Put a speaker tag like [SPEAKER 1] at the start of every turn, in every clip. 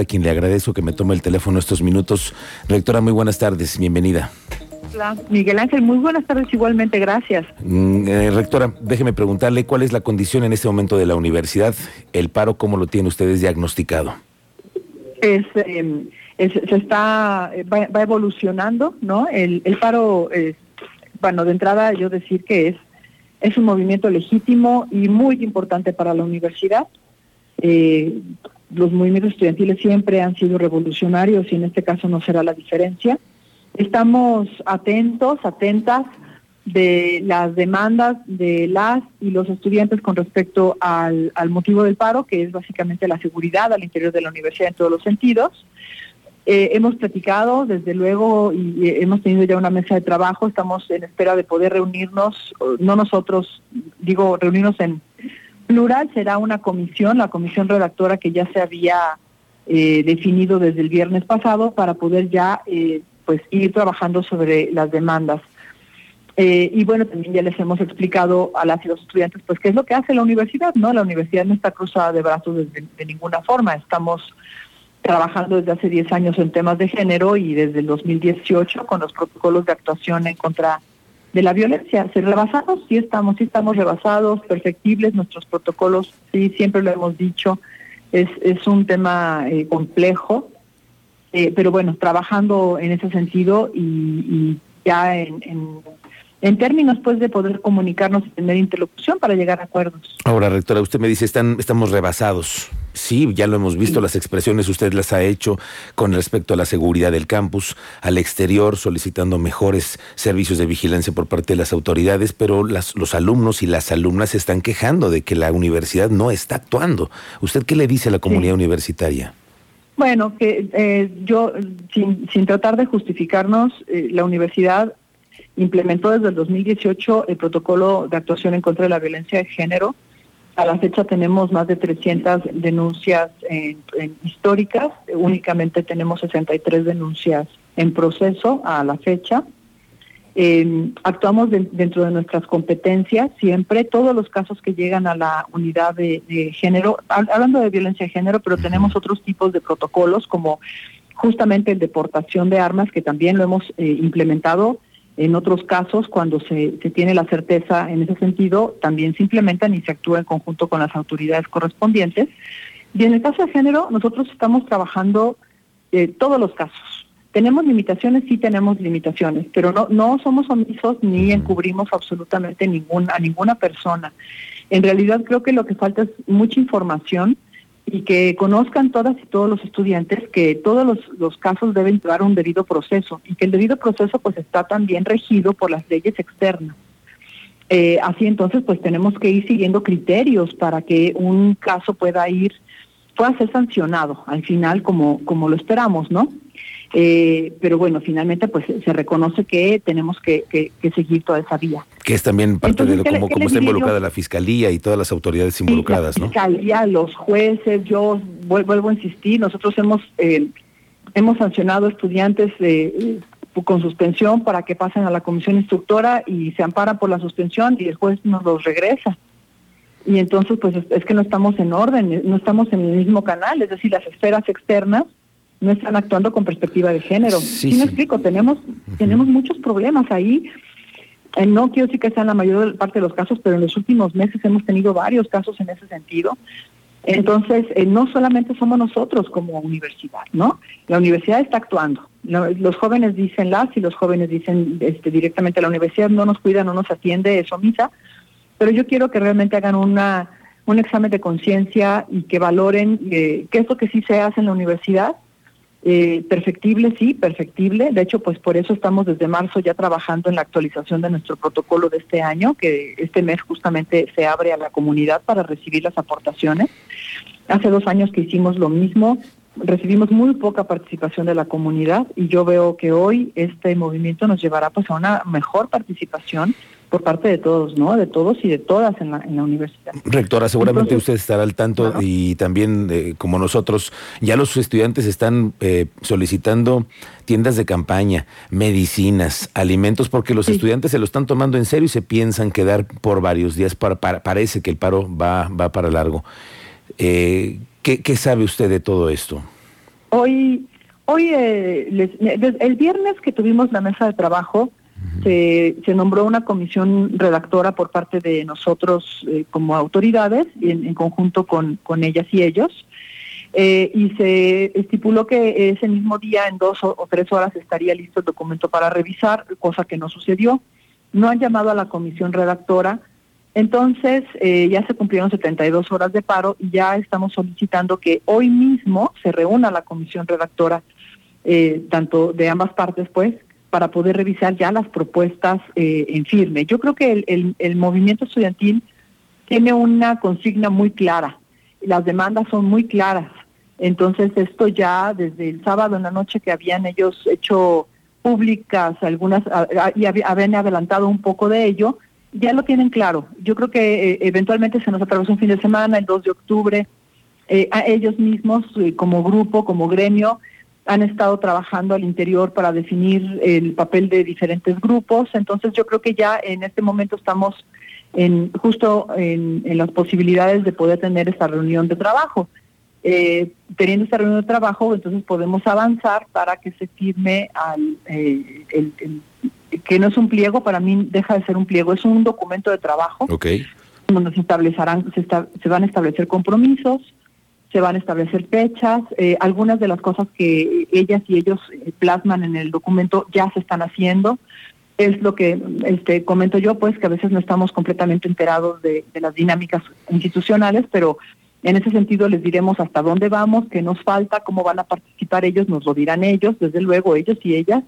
[SPEAKER 1] a quien le agradezco que me tome el teléfono estos minutos. Rectora, muy buenas tardes, bienvenida.
[SPEAKER 2] Hola, Miguel Ángel, muy buenas tardes igualmente, gracias.
[SPEAKER 1] Mm, eh, rectora, déjeme preguntarle cuál es la condición en este momento de la universidad, el paro, ¿cómo lo tienen ustedes diagnosticado?
[SPEAKER 2] Es, em, se está, va, evolucionando, ¿no? El, paro, bueno, de entrada yo decir que es, es un movimiento legítimo y muy importante para la universidad. Los movimientos estudiantiles siempre han sido revolucionarios y en este caso no será la diferencia. Estamos atentos, atentas de las demandas de las y los estudiantes con respecto al, motivo del paro, que es básicamente la seguridad al interior de la universidad en todos los sentidos. Eh, hemos platicado, desde luego, y hemos tenido ya una mesa de trabajo, estamos en espera de poder reunirnos, no nosotros, digo, reunirnos en plural, será una comisión, la comisión redactora que ya se había eh, definido desde el viernes pasado para poder ya eh, pues ir trabajando sobre las demandas. Eh, y bueno, también ya les hemos explicado a las y los estudiantes, pues qué es lo que hace la universidad, ¿no? La universidad no está cruzada de brazos de, ninguna forma. Estamos trabajando desde hace 10 años en temas de género y desde el 2018 con los protocolos de actuación en contra de la violencia. ¿Se rebasados? Sí estamos, sí estamos rebasados, perfectibles, nuestros protocolos, sí, siempre lo hemos dicho, es, es un tema eh, complejo, eh, pero bueno, trabajando en ese sentido y, ya en, en, términos pues de poder comunicarnos y tener interlocución para llegar a acuerdos.
[SPEAKER 1] Ahora, rectora, usted me dice, están, estamos rebasados. Sí, ya lo hemos visto, las expresiones usted las ha hecho con respecto a la seguridad del campus, al exterior, solicitando mejores servicios de vigilancia por parte de las autoridades, pero las, los alumnos y las alumnas se están quejando de que la universidad no está actuando. ¿Usted qué le dice a la comunidad universitaria?
[SPEAKER 2] Bueno, que eh, yo, sin, sin, tratar de justificarnos, eh, la universidad implementó desde el 2018 el protocolo de actuación en contra de la violencia de género. A la fecha tenemos más de 300 denuncias históricas, únicamente tenemos 63 denuncias en proceso a la fecha. Eh, actuamos dentro de nuestras competencias siempre, todos los casos que llegan a la unidad de, género, hablando de violencia de género, pero tenemos otros tipos de protocolos como justamente el deportación de armas, que también lo hemos eh, implementado en otros casos, cuando se, se, tiene la certeza en ese sentido, también se implementan y se actúa en conjunto con las autoridades correspondientes. Y en el caso de género, nosotros estamos trabajando eh, todos los casos ¿Tenemos limitaciones? Sí tenemos limitaciones, pero no, no somos omisos ni encubrimos absolutamente ninguna, a ninguna persona. En realidad creo que lo que falta es mucha información y que conozcan todas y todos los estudiantes que todos los, los casos deben llevar un debido proceso y que el debido proceso pues está también regido por las leyes externas. Eh, así entonces pues tenemos que ir siguiendo criterios para que un caso pueda ir, pueda ser sancionado al final como, como lo esperamos, ¿no? Eh, pero bueno, finalmente pues se reconoce que tenemos que, seguir toda esa vía.
[SPEAKER 1] Que es también parte de lo, como, como está involucrada la Fiscalía y todas las autoridades involucradas,
[SPEAKER 2] ¿no? La Fiscalía, los jueces, yo vuelvo, a insistir, nosotros hemos, eh, hemos sancionado estudiantes eh, con suspensión para que pasen a la comisión instructora y se amparan por la suspensión y el juez nos los regresa. Y entonces pues es que no estamos en orden, no estamos en el mismo canal, es decir, las esferas externas no están actuando con perspectiva de género. Sí, me explico, tenemos, tenemos muchos problemas ahí. Eh, no quiero decir que sean la mayor parte de los casos, pero en los últimos meses hemos tenido varios casos en ese sentido. Entonces, eh, no solamente somos nosotros como universidad, ¿no? La universidad está actuando. Los jóvenes dicen las y los jóvenes dicen este, directamente la universidad no nos cuida, no nos atiende, es omisa, pero yo quiero que realmente hagan una un examen de conciencia y que valoren eh, qué es lo que sí se hace en la universidad eh, perfectible, sí, perfectible. De hecho, pues por eso estamos desde marzo ya trabajando en la actualización de nuestro protocolo de este año, que este mes justamente se abre a la comunidad para recibir las aportaciones. Hace dos años que hicimos lo mismo, recibimos muy poca participación de la comunidad y yo veo que hoy este movimiento nos llevará pues a una mejor participación por parte de todos, ¿no? De todos y de todas en la, en la universidad.
[SPEAKER 1] Rectora, seguramente usted estará al tanto y también, eh, como nosotros, ya los estudiantes están eh, solicitando tiendas de campaña, medicinas, alimentos, porque los estudiantes se lo están tomando en serio y se piensan quedar por varios días. Para, parece que el paro va, va para largo. Eh, ¿qué, ¿Qué sabe usted de todo esto?
[SPEAKER 2] Hoy, hoy eh, el viernes que tuvimos la mesa de trabajo, se, nombró una comisión redactora por parte de nosotros eh, como autoridades, en, en conjunto con, con, ellas y ellos, eh, y se estipuló que ese mismo día, en dos o, tres horas, estaría listo el documento para revisar, cosa que no sucedió. No han llamado a la comisión redactora, entonces, eh, ya se cumplieron 72 horas de paro y ya estamos solicitando que hoy mismo se reúna la comisión redactora, tanto de ambas partes, pues, para poder revisar ya las propuestas eh, en firme. Yo creo que el, movimiento estudiantil tiene una consigna muy clara, las demandas son muy claras. Entonces, esto ya desde el sábado en la noche que habían ellos hecho públicas algunas y habían adelantado un poco de ello, ya lo tienen claro. Yo creo que eh, eventualmente se nos atravesó un fin de semana, el 2 de octubre. Eh, a ellos mismos, como grupo, como gremio, han estado trabajando al interior para definir el papel de diferentes grupos. Entonces yo creo que ya en este momento estamos en justo en, en las posibilidades de poder tener esta reunión de trabajo. Eh, teniendo esta reunión de trabajo, entonces podemos avanzar para que se firme al, eh, el, el, que no es un pliego, para mí deja de ser un pliego, es un documento de trabajo
[SPEAKER 1] okay.
[SPEAKER 2] donde se establecerán, se, van a establecer compromisos, se van a establecer fechas, eh, algunas de las cosas que ellas y ellos eh, plasman en el documento ya se están haciendo. Es lo que este, comento yo, pues que a veces no estamos completamente enterados de, de las dinámicas institucionales, pero en ese sentido les diremos hasta dónde vamos, qué nos falta, cómo van a participar ellos, nos lo dirán ellos, desde luego ellos y ellas,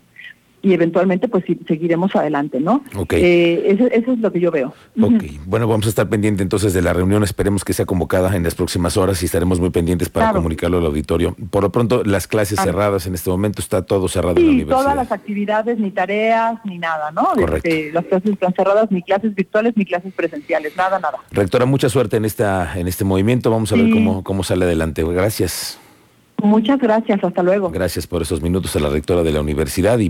[SPEAKER 2] y eventualmente pues seguiremos adelante, ¿no?
[SPEAKER 1] Okay.
[SPEAKER 2] Eh, eso, eso, es lo que yo veo.
[SPEAKER 1] Ok, uh -huh. bueno, vamos a estar pendientes entonces de la reunión, esperemos que sea convocada en las próximas horas y estaremos muy pendientes para claro. comunicarlo al auditorio. Por lo pronto, las clases claro. cerradas en este momento, está todo cerrado
[SPEAKER 2] sí,
[SPEAKER 1] en la universidad.
[SPEAKER 2] todas las actividades, ni tareas, ni nada, ¿no?
[SPEAKER 1] Correcto.
[SPEAKER 2] Este, las clases están cerradas, ni clases virtuales, ni clases presenciales, nada, nada.
[SPEAKER 1] Rectora, mucha suerte en, esta, en este movimiento, vamos a sí. ver cómo, cómo sale adelante. Gracias.
[SPEAKER 2] Muchas gracias, hasta luego.
[SPEAKER 1] Gracias por esos minutos a la rectora de la universidad y